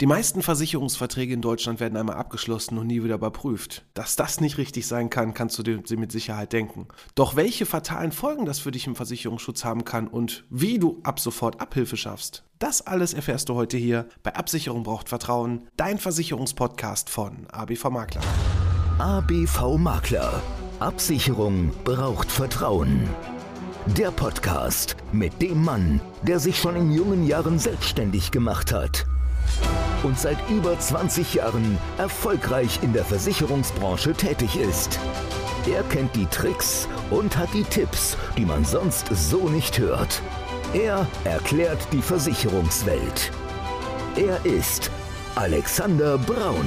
Die meisten Versicherungsverträge in Deutschland werden einmal abgeschlossen und nie wieder überprüft. Dass das nicht richtig sein kann, kannst du dir mit Sicherheit denken. Doch welche fatalen Folgen das für dich im Versicherungsschutz haben kann und wie du ab sofort Abhilfe schaffst, das alles erfährst du heute hier bei Absicherung braucht Vertrauen, dein Versicherungspodcast von ABV Makler. ABV Makler. Absicherung braucht Vertrauen. Der Podcast mit dem Mann, der sich schon in jungen Jahren selbstständig gemacht hat und seit über 20 Jahren erfolgreich in der Versicherungsbranche tätig ist. Er kennt die Tricks und hat die Tipps, die man sonst so nicht hört. Er erklärt die Versicherungswelt. Er ist Alexander Braun.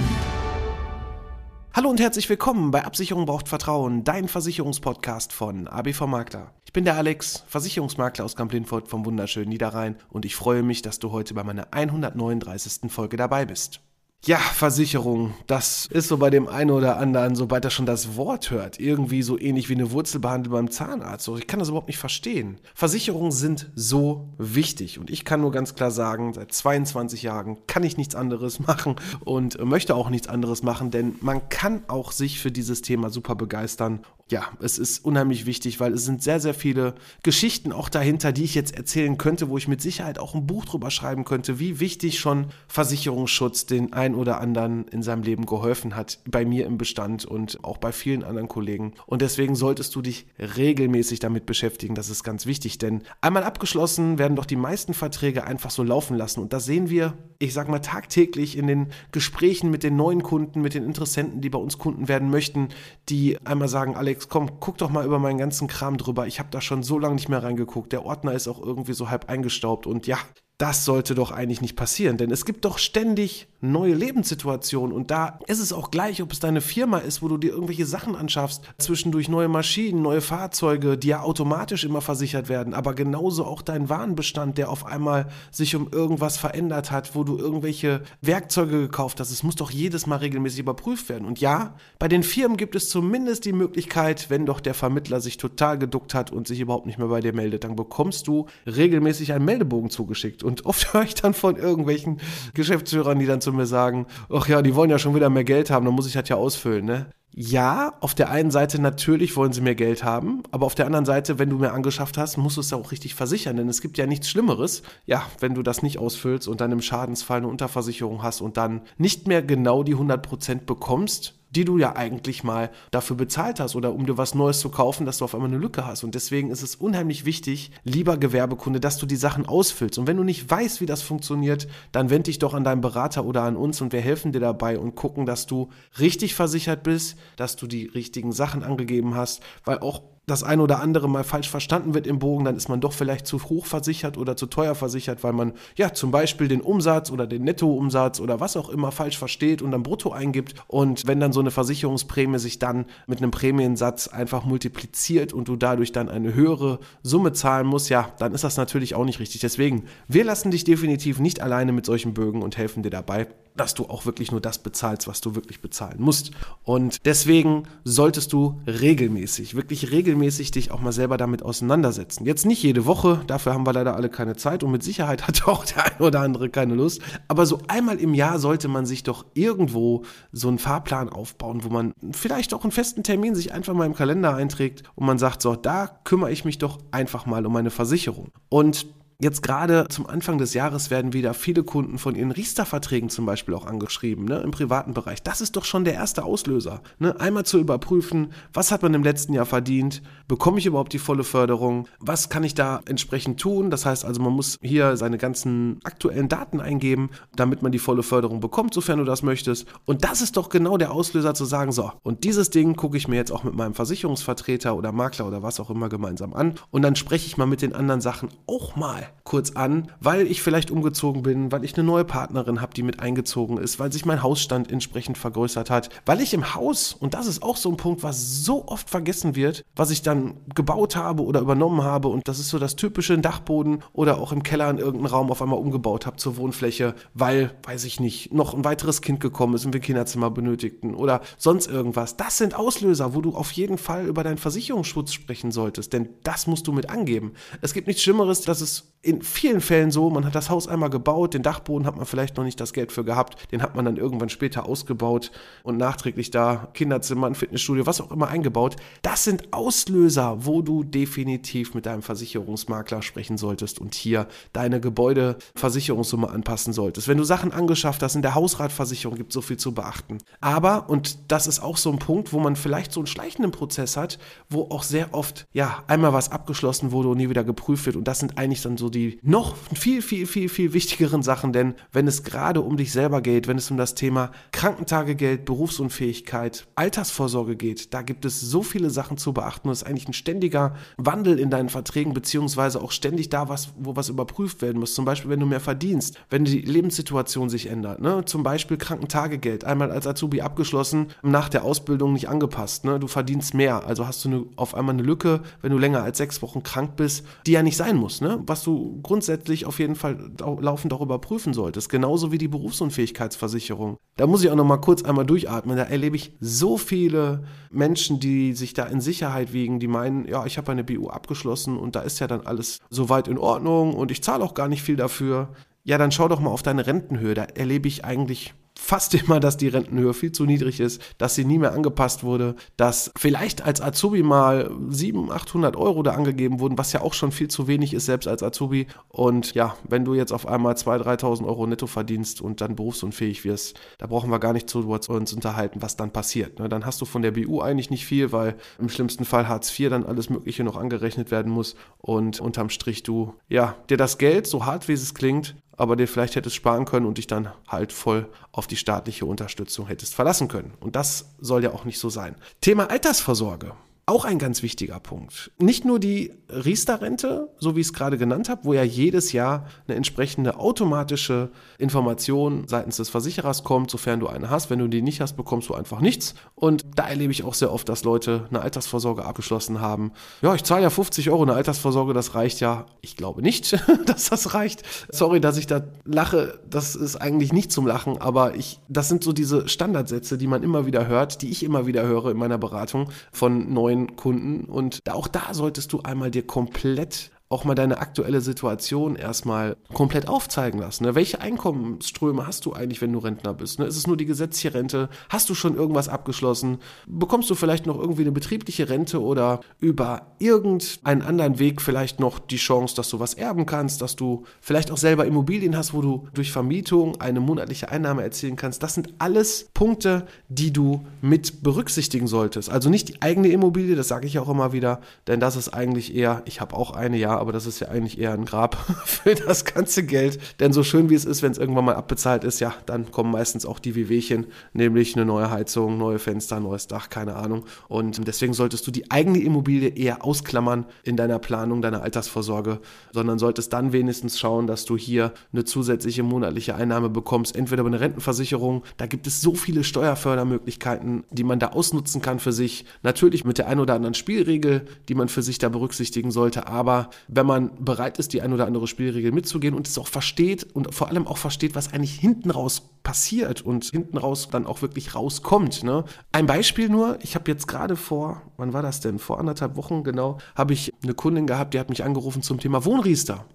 Hallo und herzlich willkommen bei Absicherung braucht Vertrauen, dein Versicherungspodcast von ABV Makler. Ich bin der Alex, Versicherungsmakler aus Kamp-Lindfort vom wunderschönen Niederrhein und ich freue mich, dass du heute bei meiner 139. Folge dabei bist. Ja, Versicherung, das ist so bei dem einen oder anderen, sobald er schon das Wort hört, irgendwie so ähnlich wie eine Wurzelbehandlung beim Zahnarzt. Ich kann das überhaupt nicht verstehen. Versicherungen sind so wichtig und ich kann nur ganz klar sagen, seit 22 Jahren kann ich nichts anderes machen und möchte auch nichts anderes machen, denn man kann auch sich für dieses Thema super begeistern ja, es ist unheimlich wichtig, weil es sind sehr, sehr viele Geschichten auch dahinter, die ich jetzt erzählen könnte, wo ich mit Sicherheit auch ein Buch drüber schreiben könnte, wie wichtig schon Versicherungsschutz den ein oder anderen in seinem Leben geholfen hat, bei mir im Bestand und auch bei vielen anderen Kollegen. Und deswegen solltest du dich regelmäßig damit beschäftigen, das ist ganz wichtig, denn einmal abgeschlossen werden doch die meisten Verträge einfach so laufen lassen. Und das sehen wir, ich sag mal, tagtäglich in den Gesprächen mit den neuen Kunden, mit den Interessenten, die bei uns Kunden werden möchten, die einmal sagen, Alex, Alex, komm, guck doch mal über meinen ganzen Kram drüber. Ich habe da schon so lange nicht mehr reingeguckt. Der Ordner ist auch irgendwie so halb eingestaubt. Und ja, das sollte doch eigentlich nicht passieren, denn es gibt doch ständig neue Lebenssituationen und da ist es auch gleich, ob es deine Firma ist, wo du dir irgendwelche Sachen anschaffst, zwischendurch neue Maschinen, neue Fahrzeuge, die ja automatisch immer versichert werden, aber genauso auch dein Warenbestand, der auf einmal sich um irgendwas verändert hat, wo du irgendwelche Werkzeuge gekauft hast. Es muss doch jedes Mal regelmäßig überprüft werden. Und ja, bei den Firmen gibt es zumindest die Möglichkeit, wenn doch der Vermittler sich total geduckt hat und sich überhaupt nicht mehr bei dir meldet, dann bekommst du regelmäßig einen Meldebogen zugeschickt. Und oft höre ich dann von irgendwelchen Geschäftsführern, die dann zu mir sagen, ach ja, die wollen ja schon wieder mehr Geld haben, dann muss ich das ja ausfüllen, ne? Ja, auf der einen Seite natürlich wollen sie mehr Geld haben, aber auf der anderen Seite, wenn du mehr angeschafft hast, musst du es ja auch richtig versichern, denn es gibt ja nichts Schlimmeres, ja, wenn du das nicht ausfüllst und dann im Schadensfall eine Unterversicherung hast und dann nicht mehr genau die 100% bekommst, die du ja eigentlich mal dafür bezahlt hast oder um dir was Neues zu kaufen, dass du auf einmal eine Lücke hast. Und deswegen ist es unheimlich wichtig, lieber Gewerbekunde, dass du die Sachen ausfüllst. Und wenn du nicht weißt, wie das funktioniert, dann wende dich doch an deinen Berater oder an uns und wir helfen dir dabei und gucken, dass du richtig versichert bist, dass du die richtigen Sachen angegeben hast, weil auch das ein oder andere mal falsch verstanden wird im Bogen, dann ist man doch vielleicht zu hoch versichert oder zu teuer versichert, weil man ja zum Beispiel den Umsatz oder den Nettoumsatz oder was auch immer falsch versteht und dann brutto eingibt. Und wenn dann so eine Versicherungsprämie sich dann mit einem Prämiensatz einfach multipliziert und du dadurch dann eine höhere Summe zahlen musst, ja, dann ist das natürlich auch nicht richtig. Deswegen, wir lassen dich definitiv nicht alleine mit solchen Bögen und helfen dir dabei dass du auch wirklich nur das bezahlst, was du wirklich bezahlen musst. Und deswegen solltest du regelmäßig, wirklich regelmäßig dich auch mal selber damit auseinandersetzen. Jetzt nicht jede Woche, dafür haben wir leider alle keine Zeit und mit Sicherheit hat auch der eine oder andere keine Lust. Aber so einmal im Jahr sollte man sich doch irgendwo so einen Fahrplan aufbauen, wo man vielleicht auch einen festen Termin sich einfach mal im Kalender einträgt und man sagt, so, da kümmere ich mich doch einfach mal um meine Versicherung. Und Jetzt gerade zum Anfang des Jahres werden wieder viele Kunden von ihren Riester-Verträgen zum Beispiel auch angeschrieben, ne, im privaten Bereich. Das ist doch schon der erste Auslöser. Ne? Einmal zu überprüfen, was hat man im letzten Jahr verdient, bekomme ich überhaupt die volle Förderung, was kann ich da entsprechend tun. Das heißt also, man muss hier seine ganzen aktuellen Daten eingeben, damit man die volle Förderung bekommt, sofern du das möchtest. Und das ist doch genau der Auslöser zu sagen, so, und dieses Ding gucke ich mir jetzt auch mit meinem Versicherungsvertreter oder Makler oder was auch immer gemeinsam an. Und dann spreche ich mal mit den anderen Sachen auch mal kurz an, weil ich vielleicht umgezogen bin, weil ich eine neue Partnerin habe, die mit eingezogen ist, weil sich mein Hausstand entsprechend vergrößert hat, weil ich im Haus, und das ist auch so ein Punkt, was so oft vergessen wird, was ich dann gebaut habe oder übernommen habe, und das ist so das typische Dachboden oder auch im Keller in irgendeinem Raum auf einmal umgebaut habe zur Wohnfläche, weil, weiß ich nicht, noch ein weiteres Kind gekommen ist und wir Kinderzimmer benötigten oder sonst irgendwas. Das sind Auslöser, wo du auf jeden Fall über deinen Versicherungsschutz sprechen solltest, denn das musst du mit angeben. Es gibt nichts Schlimmeres, dass es in vielen Fällen so, man hat das Haus einmal gebaut, den Dachboden hat man vielleicht noch nicht das Geld für gehabt, den hat man dann irgendwann später ausgebaut und nachträglich da Kinderzimmer, ein Fitnessstudio, was auch immer eingebaut. Das sind Auslöser, wo du definitiv mit deinem Versicherungsmakler sprechen solltest und hier deine Gebäudeversicherungssumme anpassen solltest. Wenn du Sachen angeschafft hast, in der Hausratversicherung gibt es so viel zu beachten. Aber, und das ist auch so ein Punkt, wo man vielleicht so einen schleichenden Prozess hat, wo auch sehr oft, ja, einmal was abgeschlossen wurde und nie wieder geprüft wird und das sind eigentlich dann so die noch viel, viel, viel, viel wichtigeren Sachen, denn wenn es gerade um dich selber geht, wenn es um das Thema Krankentagegeld, Berufsunfähigkeit, Altersvorsorge geht, da gibt es so viele Sachen zu beachten es ist eigentlich ein ständiger Wandel in deinen Verträgen, beziehungsweise auch ständig da was, wo was überprüft werden muss. Zum Beispiel, wenn du mehr verdienst, wenn die Lebenssituation sich ändert, ne? zum Beispiel Krankentagegeld, einmal als Azubi abgeschlossen, nach der Ausbildung nicht angepasst, ne? du verdienst mehr, also hast du eine, auf einmal eine Lücke, wenn du länger als sechs Wochen krank bist, die ja nicht sein muss, ne? was du grundsätzlich auf jeden Fall laufend auch überprüfen solltest. Genauso wie die Berufsunfähigkeitsversicherung. Da muss ich auch noch mal kurz einmal durchatmen. Da erlebe ich so viele Menschen, die sich da in Sicherheit wiegen, die meinen, ja, ich habe eine BU abgeschlossen und da ist ja dann alles soweit in Ordnung und ich zahle auch gar nicht viel dafür. Ja, dann schau doch mal auf deine Rentenhöhe. Da erlebe ich eigentlich fast immer, dass die Rentenhöhe viel zu niedrig ist, dass sie nie mehr angepasst wurde, dass vielleicht als Azubi mal 700, 800 Euro da angegeben wurden, was ja auch schon viel zu wenig ist, selbst als Azubi. Und ja, wenn du jetzt auf einmal 2.000, 3.000 Euro netto verdienst und dann berufsunfähig wirst, da brauchen wir gar nicht zu uns unterhalten, was dann passiert. Ne? Dann hast du von der BU eigentlich nicht viel, weil im schlimmsten Fall Hartz IV dann alles Mögliche noch angerechnet werden muss und unterm Strich du, ja, dir das Geld, so hart wie es klingt, aber dir vielleicht hättest sparen können und dich dann halt voll auf die staatliche Unterstützung hättest verlassen können. Und das soll ja auch nicht so sein. Thema Altersvorsorge. Auch ein ganz wichtiger Punkt. Nicht nur die Riester-Rente, so wie ich es gerade genannt habe, wo ja jedes Jahr eine entsprechende automatische Information seitens des Versicherers kommt, sofern du eine hast. Wenn du die nicht hast, bekommst du einfach nichts. Und da erlebe ich auch sehr oft, dass Leute eine Altersvorsorge abgeschlossen haben. Ja, ich zahle ja 50 Euro eine Altersvorsorge, das reicht ja. Ich glaube nicht, dass das reicht. Sorry, dass ich da lache. Das ist eigentlich nicht zum Lachen, aber ich, das sind so diese Standardsätze, die man immer wieder hört, die ich immer wieder höre in meiner Beratung von Kunden. Und auch da solltest du einmal dir komplett auch mal deine aktuelle Situation erstmal komplett aufzeigen lassen. Ne? Welche Einkommensströme hast du eigentlich, wenn du Rentner bist? Ne? Ist es nur die gesetzliche Rente? Hast du schon irgendwas abgeschlossen? Bekommst du vielleicht noch irgendwie eine betriebliche Rente oder über irgendeinen anderen Weg vielleicht noch die Chance, dass du was erben kannst, dass du vielleicht auch selber Immobilien hast, wo du durch Vermietung eine monatliche Einnahme erzielen kannst? Das sind alles Punkte, die du mit berücksichtigen solltest. Also nicht die eigene Immobilie, das sage ich auch immer wieder, denn das ist eigentlich eher, ich habe auch eine, ja, aber das ist ja eigentlich eher ein Grab für das ganze Geld. Denn so schön wie es ist, wenn es irgendwann mal abbezahlt ist, ja, dann kommen meistens auch die Wehwehchen, nämlich eine neue Heizung, neue Fenster, neues Dach, keine Ahnung. Und deswegen solltest du die eigene Immobilie eher ausklammern in deiner Planung, deiner Altersvorsorge, sondern solltest dann wenigstens schauen, dass du hier eine zusätzliche monatliche Einnahme bekommst, entweder über eine Rentenversicherung, da gibt es so viele Steuerfördermöglichkeiten, die man da ausnutzen kann für sich. Natürlich mit der ein oder anderen Spielregel, die man für sich da berücksichtigen sollte, aber wenn man bereit ist, die ein oder andere Spielregel mitzugehen und es auch versteht und vor allem auch versteht, was eigentlich hinten raus passiert und hinten raus dann auch wirklich rauskommt. Ne? Ein Beispiel nur, ich habe jetzt gerade vor, wann war das denn? Vor anderthalb Wochen genau, habe ich eine Kundin gehabt, die hat mich angerufen zum Thema Wohnriester.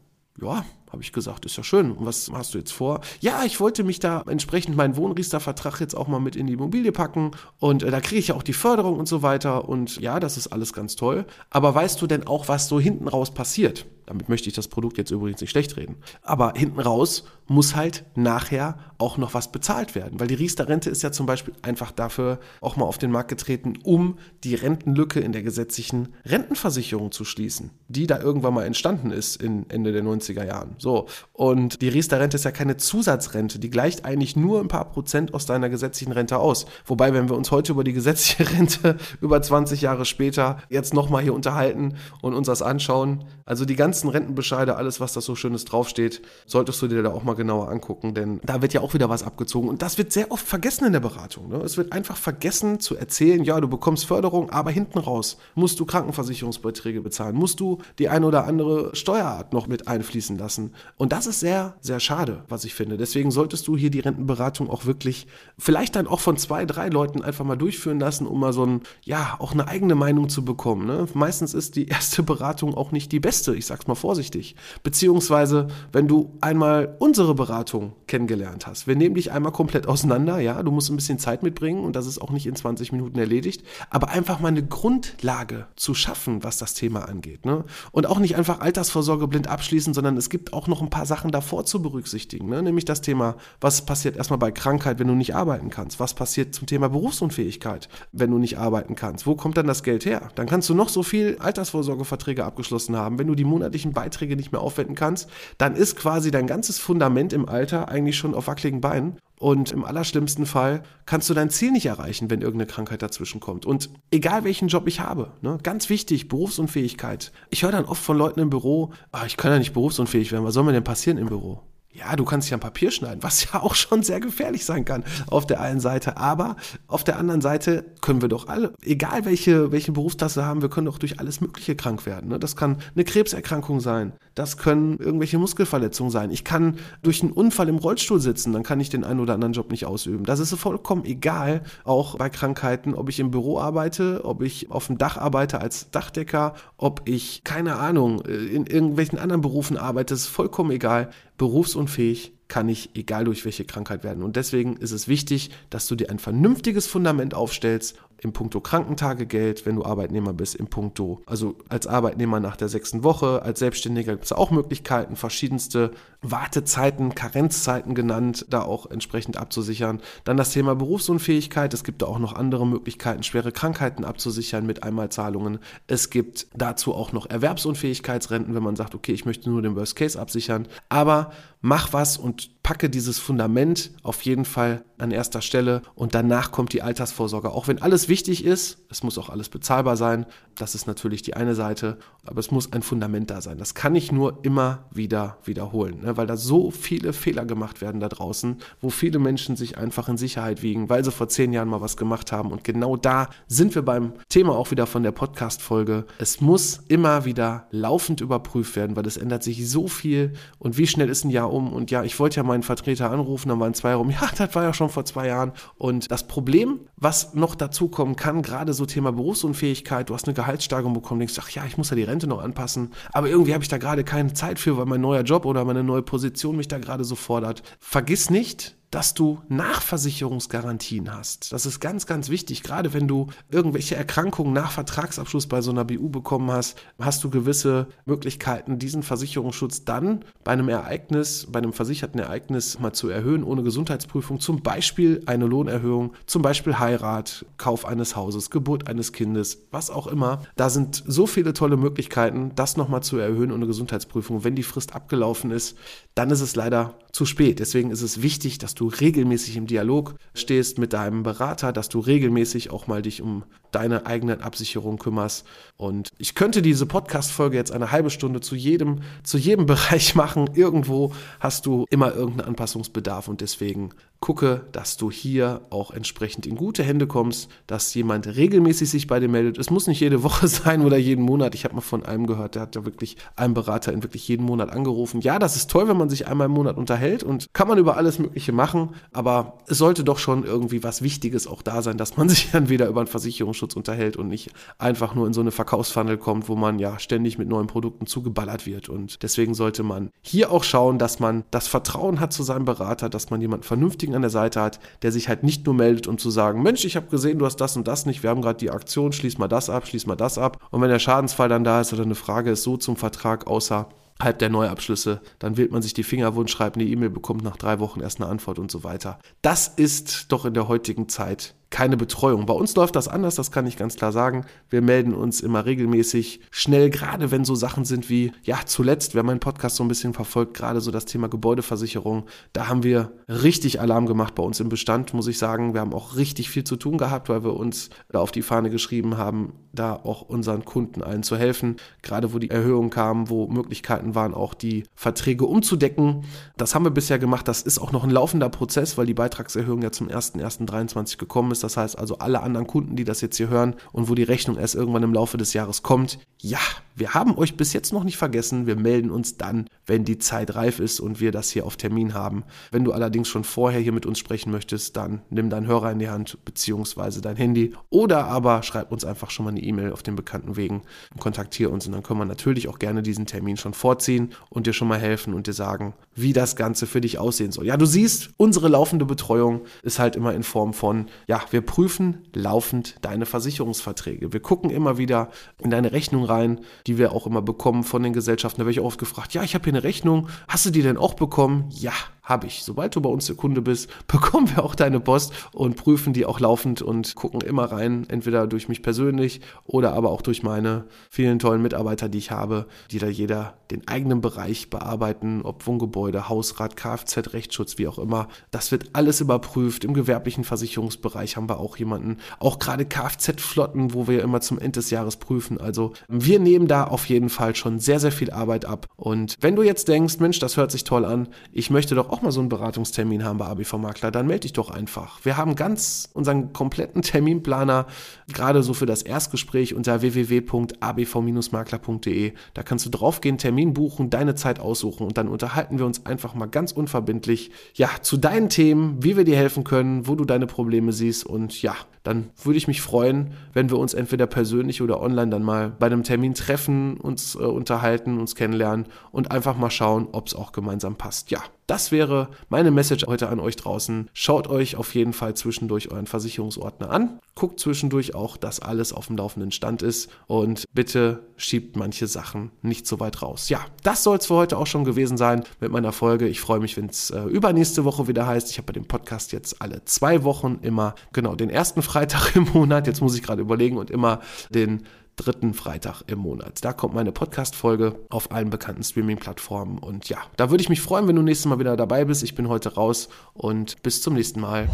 Ja, habe ich gesagt, ist ja schön. Und was hast du jetzt vor? Ja, ich wollte mich da entsprechend meinen Wohnriester-Vertrag jetzt auch mal mit in die Immobilie packen und äh, da kriege ich ja auch die Förderung und so weiter und ja, das ist alles ganz toll. Aber weißt du denn auch, was so hinten raus passiert? Damit möchte ich das Produkt jetzt übrigens nicht schlecht reden. Aber hinten raus muss halt nachher auch noch was bezahlt werden. Weil die Riester-Rente ist ja zum Beispiel einfach dafür auch mal auf den Markt getreten, um die Rentenlücke in der gesetzlichen Rentenversicherung zu schließen, die da irgendwann mal entstanden ist in Ende der 90er Jahren. So. Und die Riester-Rente ist ja keine Zusatzrente. Die gleicht eigentlich nur ein paar Prozent aus deiner gesetzlichen Rente aus. Wobei, wenn wir uns heute über die gesetzliche Rente über 20 Jahre später jetzt nochmal hier unterhalten und uns das anschauen, also die ganze ganzen Rentenbescheide, alles, was da so Schönes draufsteht, solltest du dir da auch mal genauer angucken, denn da wird ja auch wieder was abgezogen. Und das wird sehr oft vergessen in der Beratung. Ne? Es wird einfach vergessen zu erzählen, ja, du bekommst Förderung, aber hinten raus musst du Krankenversicherungsbeiträge bezahlen, musst du die eine oder andere Steuerart noch mit einfließen lassen. Und das ist sehr, sehr schade, was ich finde. Deswegen solltest du hier die Rentenberatung auch wirklich vielleicht dann auch von zwei, drei Leuten einfach mal durchführen lassen, um mal so ein, ja, auch eine eigene Meinung zu bekommen. Ne? Meistens ist die erste Beratung auch nicht die beste. Ich sag's mal vorsichtig. Beziehungsweise, wenn du einmal unsere Beratung kennengelernt hast. Wir nehmen dich einmal komplett auseinander, ja, du musst ein bisschen Zeit mitbringen und das ist auch nicht in 20 Minuten erledigt, aber einfach mal eine Grundlage zu schaffen, was das Thema angeht. Ne? Und auch nicht einfach Altersvorsorge blind abschließen, sondern es gibt auch noch ein paar Sachen davor zu berücksichtigen. Ne? Nämlich das Thema, was passiert erstmal bei Krankheit, wenn du nicht arbeiten kannst? Was passiert zum Thema Berufsunfähigkeit, wenn du nicht arbeiten kannst? Wo kommt dann das Geld her? Dann kannst du noch so viel Altersvorsorgeverträge abgeschlossen haben, wenn du die monatlichen Beiträge nicht mehr aufwenden kannst, dann ist quasi dein ganzes Fundament im Alter eigentlich schon auf wackeligen Beinen. Und im allerschlimmsten Fall kannst du dein Ziel nicht erreichen, wenn irgendeine Krankheit dazwischen kommt. Und egal welchen Job ich habe, ne, ganz wichtig, Berufsunfähigkeit. Ich höre dann oft von Leuten im Büro, ah, ich kann ja nicht berufsunfähig werden, was soll mir denn passieren im Büro? Ja, du kannst ja ein Papier schneiden, was ja auch schon sehr gefährlich sein kann auf der einen Seite. Aber auf der anderen Seite können wir doch alle, egal welche, welche Berufstasse haben, wir können doch durch alles Mögliche krank werden. Ne? Das kann eine Krebserkrankung sein, das können irgendwelche Muskelverletzungen sein. Ich kann durch einen Unfall im Rollstuhl sitzen, dann kann ich den einen oder anderen Job nicht ausüben. Das ist vollkommen egal, auch bei Krankheiten, ob ich im Büro arbeite, ob ich auf dem Dach arbeite als Dachdecker, ob ich, keine Ahnung, in irgendwelchen anderen Berufen arbeite, ist vollkommen egal berufsunfähig kann ich, egal durch welche Krankheit werden. Und deswegen ist es wichtig, dass du dir ein vernünftiges Fundament aufstellst im Punkto Krankentagegeld, wenn du Arbeitnehmer bist, im Punkto, also als Arbeitnehmer nach der sechsten Woche, als Selbstständiger gibt es auch Möglichkeiten, verschiedenste Wartezeiten, Karenzzeiten genannt, da auch entsprechend abzusichern. Dann das Thema Berufsunfähigkeit, es gibt da auch noch andere Möglichkeiten, schwere Krankheiten abzusichern mit Einmalzahlungen. Es gibt dazu auch noch Erwerbsunfähigkeitsrenten, wenn man sagt, okay, ich möchte nur den Worst Case absichern. Aber mach was und packe dieses Fundament auf jeden Fall an erster Stelle und danach kommt die Altersvorsorge. Auch wenn alles wichtig ist, es muss auch alles bezahlbar sein, das ist natürlich die eine Seite, aber es muss ein Fundament da sein. Das kann ich nur immer wieder wiederholen, ne? weil da so viele Fehler gemacht werden da draußen, wo viele Menschen sich einfach in Sicherheit wiegen, weil sie vor zehn Jahren mal was gemacht haben. Und genau da sind wir beim Thema auch wieder von der Podcast-Folge. Es muss immer wieder laufend überprüft werden, weil es ändert sich so viel und wie schnell ist ein Jahr um. Und ja, ich wollte ja meinen Vertreter anrufen, dann waren zwei rum, ja, das war ja schon vor zwei Jahren. Und das Problem, was noch dazu kommen kann, gerade so Thema Berufsunfähigkeit, du hast eine Gehaltssteigerung bekommen, denkst, ach ja, ich muss ja die Rente noch anpassen, aber irgendwie habe ich da gerade keine Zeit für, weil mein neuer Job oder meine neue Position mich da gerade so fordert. Vergiss nicht, dass du Nachversicherungsgarantien hast. Das ist ganz, ganz wichtig. Gerade wenn du irgendwelche Erkrankungen nach Vertragsabschluss bei so einer BU bekommen hast, hast du gewisse Möglichkeiten, diesen Versicherungsschutz dann bei einem Ereignis, bei einem versicherten Ereignis mal zu erhöhen, ohne Gesundheitsprüfung. Zum Beispiel eine Lohnerhöhung, zum Beispiel Heirat, Kauf eines Hauses, Geburt eines Kindes, was auch immer. Da sind so viele tolle Möglichkeiten, das nochmal zu erhöhen ohne Gesundheitsprüfung. Wenn die Frist abgelaufen ist, dann ist es leider zu spät. Deswegen ist es wichtig, dass du regelmäßig im Dialog stehst mit deinem Berater, dass du regelmäßig auch mal dich um deine eigenen Absicherung kümmerst. Und ich könnte diese Podcast-Folge jetzt eine halbe Stunde zu jedem, zu jedem Bereich machen. Irgendwo hast du immer irgendeinen Anpassungsbedarf und deswegen gucke, dass du hier auch entsprechend in gute Hände kommst, dass jemand regelmäßig sich bei dir meldet. Es muss nicht jede Woche sein oder jeden Monat. Ich habe mal von einem gehört, der hat ja wirklich einen Berater in wirklich jeden Monat angerufen. Ja, das ist toll, wenn man sich einmal im Monat unterhält und kann man über alles Mögliche machen machen, aber es sollte doch schon irgendwie was Wichtiges auch da sein, dass man sich dann wieder über einen Versicherungsschutz unterhält und nicht einfach nur in so eine Verkaufsfunnel kommt, wo man ja ständig mit neuen Produkten zugeballert wird. Und deswegen sollte man hier auch schauen, dass man das Vertrauen hat zu seinem Berater, dass man jemanden Vernünftigen an der Seite hat, der sich halt nicht nur meldet, um zu sagen, Mensch, ich habe gesehen, du hast das und das nicht, wir haben gerade die Aktion, schließ mal das ab, schließ mal das ab. Und wenn der Schadensfall dann da ist oder eine Frage ist, so zum Vertrag, außer halb der Neuabschlüsse, dann wählt man sich die Finger wund, schreibt eine E-Mail, bekommt nach drei Wochen erst eine Antwort und so weiter. Das ist doch in der heutigen Zeit keine Betreuung. Bei uns läuft das anders, das kann ich ganz klar sagen. Wir melden uns immer regelmäßig schnell, gerade wenn so Sachen sind wie, ja, zuletzt, wer meinen Podcast so ein bisschen verfolgt, gerade so das Thema Gebäudeversicherung, da haben wir richtig Alarm gemacht bei uns im Bestand, muss ich sagen. Wir haben auch richtig viel zu tun gehabt, weil wir uns da auf die Fahne geschrieben haben, da auch unseren Kunden allen zu helfen. Gerade wo die Erhöhungen kamen, wo Möglichkeiten waren, auch die Verträge umzudecken. Das haben wir bisher gemacht. Das ist auch noch ein laufender Prozess, weil die Beitragserhöhung ja zum 1.1.23 gekommen ist. Das heißt also, alle anderen Kunden, die das jetzt hier hören und wo die Rechnung erst irgendwann im Laufe des Jahres kommt, ja, wir haben euch bis jetzt noch nicht vergessen. Wir melden uns dann, wenn die Zeit reif ist und wir das hier auf Termin haben. Wenn du allerdings schon vorher hier mit uns sprechen möchtest, dann nimm deinen Hörer in die Hand beziehungsweise dein Handy oder aber schreib uns einfach schon mal eine E-Mail auf den bekannten Wegen und kontaktiere uns und dann können wir natürlich auch gerne diesen Termin schon vorziehen und dir schon mal helfen und dir sagen, wie das Ganze für dich aussehen soll. Ja, du siehst, unsere laufende Betreuung ist halt immer in Form von, ja, wir prüfen laufend deine Versicherungsverträge. Wir gucken immer wieder in deine Rechnung rein, die wir auch immer bekommen von den Gesellschaften. Da werde ich oft gefragt, ja, ich habe hier eine Rechnung, hast du die denn auch bekommen? Ja, habe ich. Sobald du bei uns der Kunde bist, bekommen wir auch deine Post und prüfen die auch laufend und gucken immer rein, entweder durch mich persönlich oder aber auch durch meine vielen tollen Mitarbeiter, die ich habe, die da jeder den eigenen Bereich bearbeiten, ob Wohngebäude, Hausrat, Kfz, Rechtsschutz, wie auch immer. Das wird alles überprüft. Im gewerblichen Versicherungsbereich haben wir auch jemanden, auch gerade Kfz-Flotten, wo wir immer zum Ende des Jahres prüfen. Also wir nehmen da auf jeden Fall schon sehr, sehr viel Arbeit ab. Und wenn du jetzt denkst, Mensch, das hört sich toll an, ich möchte doch auch mal so einen Beratungstermin haben bei ABV Makler, dann melde dich doch einfach. Wir haben ganz unseren kompletten Terminplaner, gerade so für das Erstgespräch unter www.abv-makler.de. Da kannst du draufgehen, Termin buchen, deine Zeit aussuchen und dann unterhalten wir uns einfach mal ganz unverbindlich, ja, zu deinen Themen, wie wir dir helfen können, wo du deine Probleme siehst und ja, dann würde ich mich freuen, wenn wir uns entweder persönlich oder online dann mal bei einem Termin treffen, uns äh, unterhalten, uns kennenlernen und einfach mal schauen, ob es auch gemeinsam passt. Ja, das wäre meine Message heute an euch draußen. Schaut euch auf jeden Fall zwischendurch euren Versicherungsordner an. Guckt zwischendurch auch, dass alles auf dem laufenden Stand ist und bitte schiebt manche Sachen nicht so weit raus. Ja, das soll es für heute auch schon gewesen sein mit meiner Folge. Ich freue mich, wenn es äh, übernächste Woche wieder heißt. Ich habe bei dem Podcast jetzt alle zwei Wochen immer genau den ersten Freitag im Monat. Jetzt muss ich gerade überlegen und immer den dritten Freitag im Monat. Da kommt meine Podcast-Folge auf allen bekannten Streaming-Plattformen. Und ja, da würde ich mich freuen, wenn du nächstes Mal wieder dabei bist. Ich bin heute raus und bis zum nächsten Mal.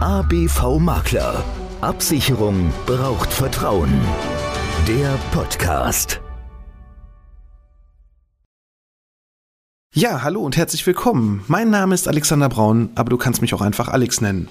ABV Makler. Absicherung braucht Vertrauen. Der Podcast. Ja, hallo und herzlich willkommen. Mein Name ist Alexander Braun, aber du kannst mich auch einfach Alex nennen.